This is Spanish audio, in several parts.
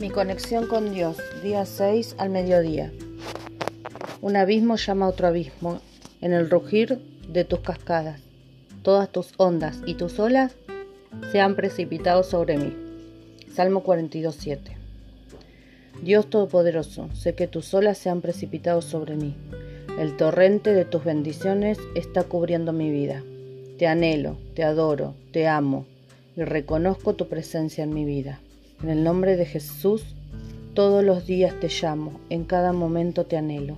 Mi conexión con Dios, día 6 al mediodía. Un abismo llama a otro abismo en el rugir de tus cascadas. Todas tus ondas y tus olas se han precipitado sobre mí. Salmo 42.7. Dios Todopoderoso, sé que tus olas se han precipitado sobre mí. El torrente de tus bendiciones está cubriendo mi vida. Te anhelo, te adoro, te amo y reconozco tu presencia en mi vida. En el nombre de Jesús, todos los días te llamo, en cada momento te anhelo.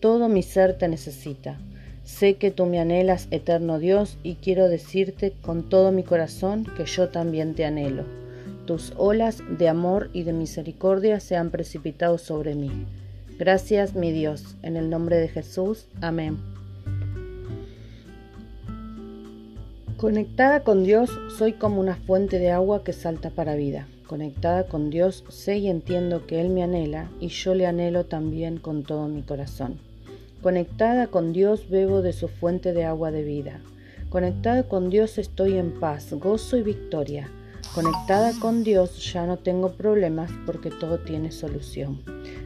Todo mi ser te necesita. Sé que tú me anhelas, eterno Dios, y quiero decirte con todo mi corazón que yo también te anhelo. Tus olas de amor y de misericordia se han precipitado sobre mí. Gracias, mi Dios, en el nombre de Jesús. Amén. Conectada con Dios, soy como una fuente de agua que salta para vida. Conectada con Dios, sé y entiendo que Él me anhela y yo le anhelo también con todo mi corazón. Conectada con Dios, bebo de su fuente de agua de vida. Conectada con Dios, estoy en paz, gozo y victoria. Conectada con Dios, ya no tengo problemas porque todo tiene solución.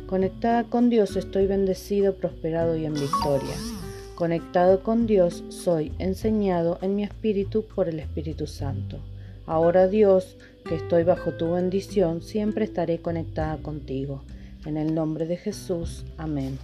Conectada con Dios, estoy bendecido, prosperado y en victoria. Conectado con Dios, soy enseñado en mi espíritu por el Espíritu Santo. Ahora Dios, que estoy bajo tu bendición, siempre estaré conectada contigo. En el nombre de Jesús. Amén.